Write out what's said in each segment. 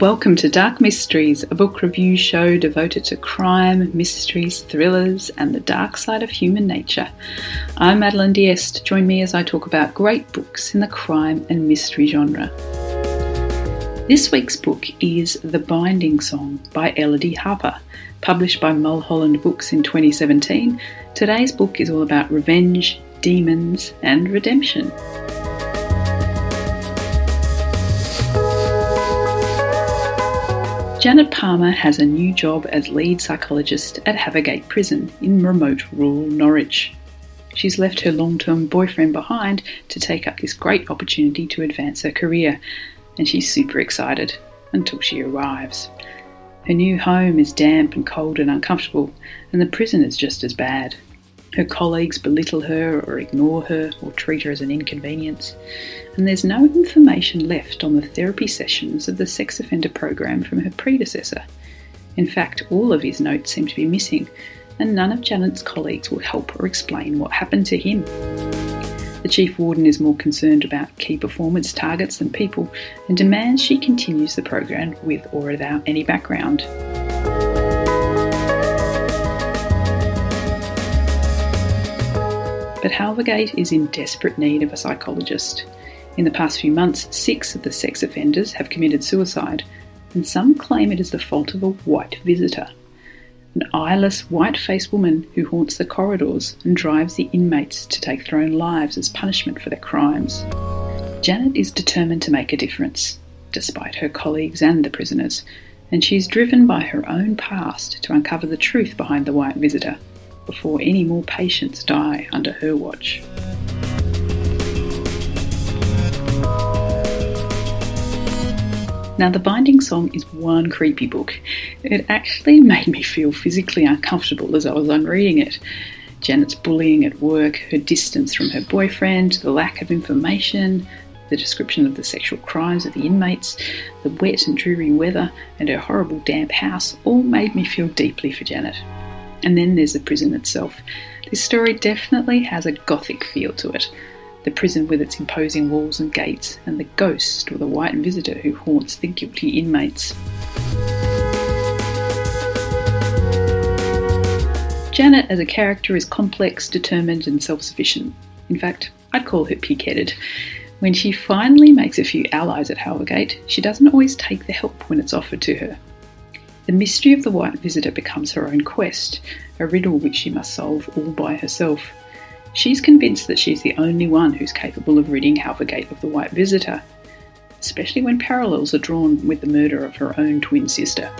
Welcome to Dark Mysteries, a book review show devoted to crime, mysteries, thrillers, and the dark side of human nature. I'm Madeleine Diest. Join me as I talk about great books in the crime and mystery genre. This week's book is The Binding Song by Elodie Harper, published by Mulholland Books in 2017. Today's book is all about revenge, demons, and redemption. Janet Palmer has a new job as lead psychologist at Havergate Prison in remote rural Norwich. She's left her long term boyfriend behind to take up this great opportunity to advance her career, and she's super excited until she arrives. Her new home is damp and cold and uncomfortable, and the prison is just as bad. Her colleagues belittle her or ignore her or treat her as an inconvenience. And there's no information left on the therapy sessions of the sex offender program from her predecessor. In fact, all of his notes seem to be missing, and none of Janet's colleagues will help or explain what happened to him. The chief warden is more concerned about key performance targets than people and demands she continues the program with or without any background. But Havergate is in desperate need of a psychologist. In the past few months, six of the sex offenders have committed suicide, and some claim it is the fault of a white visitor. An eyeless, white faced woman who haunts the corridors and drives the inmates to take their own lives as punishment for their crimes. Janet is determined to make a difference, despite her colleagues and the prisoners, and she is driven by her own past to uncover the truth behind the white visitor before any more patients die under her watch. Now, The Binding Song is one creepy book. It actually made me feel physically uncomfortable as I was unreading it. Janet's bullying at work, her distance from her boyfriend, the lack of information, the description of the sexual crimes of the inmates, the wet and dreary weather, and her horrible damp house all made me feel deeply for Janet. And then there's the prison itself. This story definitely has a gothic feel to it. The prison with its imposing walls and gates, and the ghost or the white visitor who haunts the guilty inmates. Janet as a character is complex, determined, and self sufficient. In fact, I'd call her pig headed. When she finally makes a few allies at Havergate, she doesn't always take the help when it's offered to her. The mystery of the white visitor becomes her own quest, a riddle which she must solve all by herself. She's convinced that she's the only one who's capable of ridding Havergate of the white visitor, especially when parallels are drawn with the murder of her own twin sister.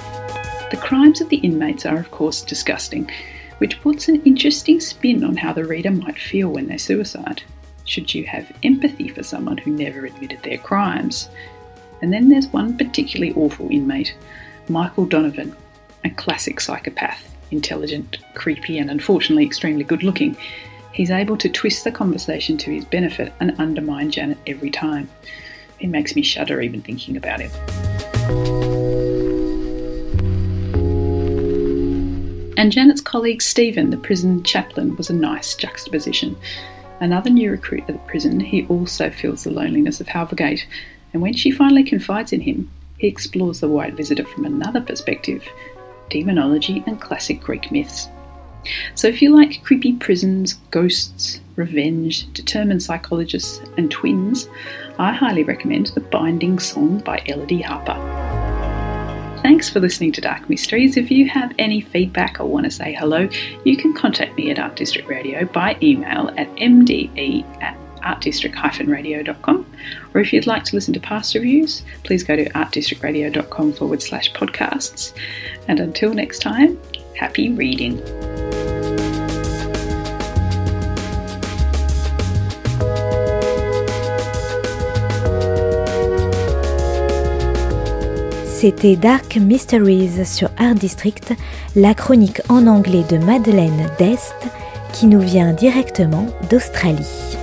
The crimes of the inmates are, of course, disgusting, which puts an interesting spin on how the reader might feel when they suicide. Should you have empathy for someone who never admitted their crimes? And then there's one particularly awful inmate Michael Donovan, a classic psychopath, intelligent, creepy, and unfortunately extremely good looking. He's able to twist the conversation to his benefit and undermine Janet every time. It makes me shudder even thinking about him. And Janet's colleague Stephen, the prison chaplain, was a nice juxtaposition. Another new recruit at the prison, he also feels the loneliness of Havergate, and when she finally confides in him, he explores the white visitor from another perspective demonology and classic Greek myths. So, if you like creepy prisons, ghosts, revenge, determined psychologists, and twins, I highly recommend The Binding Song by Elodie Harper. Thanks for listening to Dark Mysteries. If you have any feedback or want to say hello, you can contact me at Art District Radio by email at mde at artdistrict-radio.com. Or if you'd like to listen to past reviews, please go to artdistrictradio.com forward slash podcasts. And until next time, happy reading. C'était Dark Mysteries sur Art District, la chronique en anglais de Madeleine Dest qui nous vient directement d'Australie.